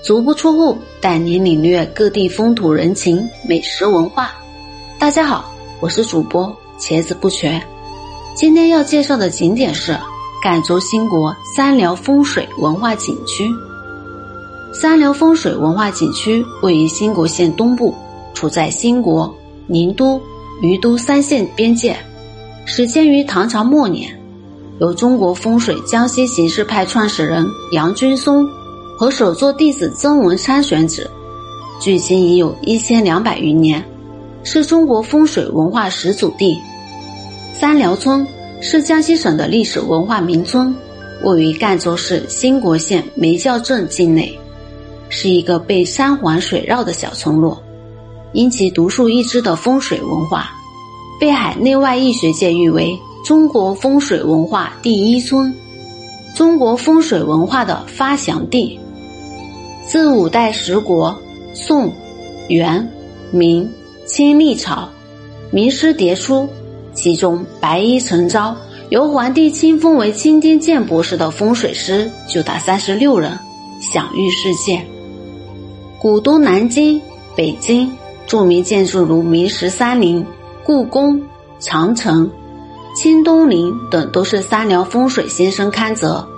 足不出户，带您领略各地风土人情、美食文化。大家好，我是主播茄子不全。今天要介绍的景点是赣州兴国三寮风水文化景区。三寮风水文化景区位于兴国县东部，处在兴国、宁都、于都三县边界，始建于唐朝末年，由中国风水江西形势派创始人杨君松。和首座弟子曾文山选址，距今已有一千两百余年，是中国风水文化始祖地。三寮村是江西省的历史文化名村，位于赣州市兴国县梅教镇境内，是一个被山环水绕的小村落。因其独树一帜的风水文化，被海内外易学界誉为中国风水文化第一村，中国风水文化的发祥地。自五代十国、宋、元、明、清历朝，名师迭出，其中白衣成昭，由皇帝亲封为钦天监博士的风水师就达三十六人，享誉世界。古都南京、北京著名建筑如明十三陵、故宫、长城、清东陵等，都是三寮风水先生看责。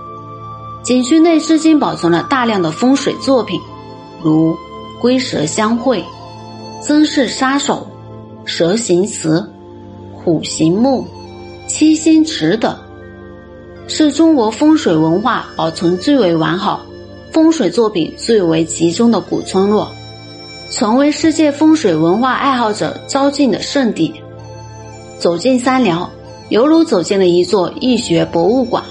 景区内至今保存了大量的风水作品，如龟蛇相会、曾氏杀手、蛇形祠、虎形墓、七星池等，是中国风水文化保存最为完好、风水作品最为集中的古村落，成为世界风水文化爱好者招进的圣地。走进三辽，犹如走进了一座易学博物馆，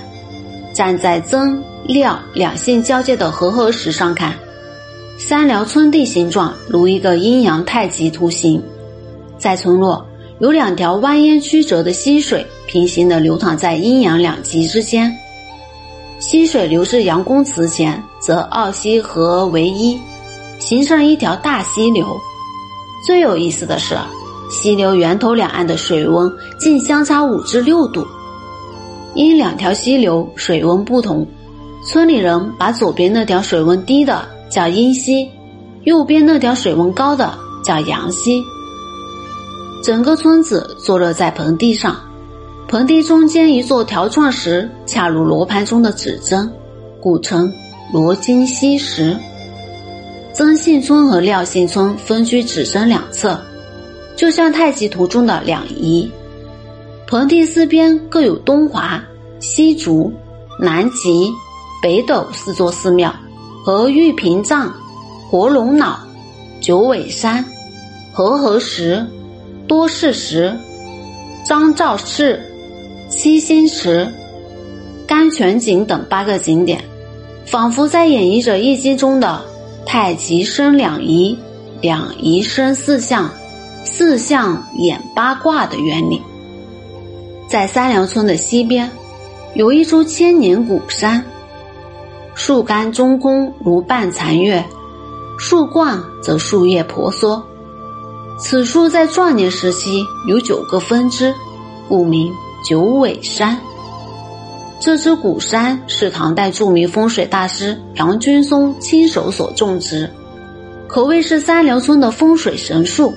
站在曾。廖两县交界的河河石上看，三寮村地形状如一个阴阳太极图形。在村落有两条蜿蜒曲折的溪水，平行的流淌在阴阳两极之间。溪水流至阳公祠前，则二溪合为一，形成一条大溪流。最有意思的是，溪流源头两岸的水温竟相差五至六度。因两条溪流水温不同。村里人把左边那条水温低的叫阴溪，右边那条水温高的叫阳溪。整个村子坐落在盆地上，盆地中间一座条状石恰如罗盘中的指针，故称罗金溪石。曾姓村和廖姓村分居指针两侧，就像太极图中的两仪。盆地四边各有东华、西竹、南极。北斗四座寺庙和玉屏藏、活龙脑、九尾山、和合石、多事石、张兆寺、七星池、甘泉井等八个景点，仿佛在演绎着《易经》中的“太极生两仪，两仪生四象，四象演八卦”的原理。在三梁村的西边，有一株千年古杉。树干中空如半残月，树冠则树叶婆娑。此树在壮年时期有九个分支，故名九尾山。这只古杉是唐代著名风水大师杨君松亲手所种植，可谓是三寮村的风水神树。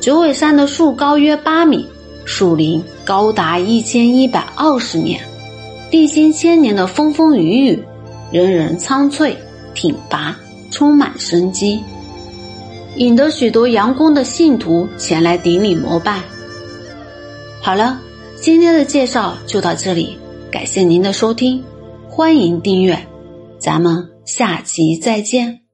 九尾山的树高约八米，树林高达一千一百二十年，历经千年的风风雨雨。人人苍翠挺拔，充满生机，引得许多杨公的信徒前来顶礼膜拜。好了，今天的介绍就到这里，感谢您的收听，欢迎订阅，咱们下期再见。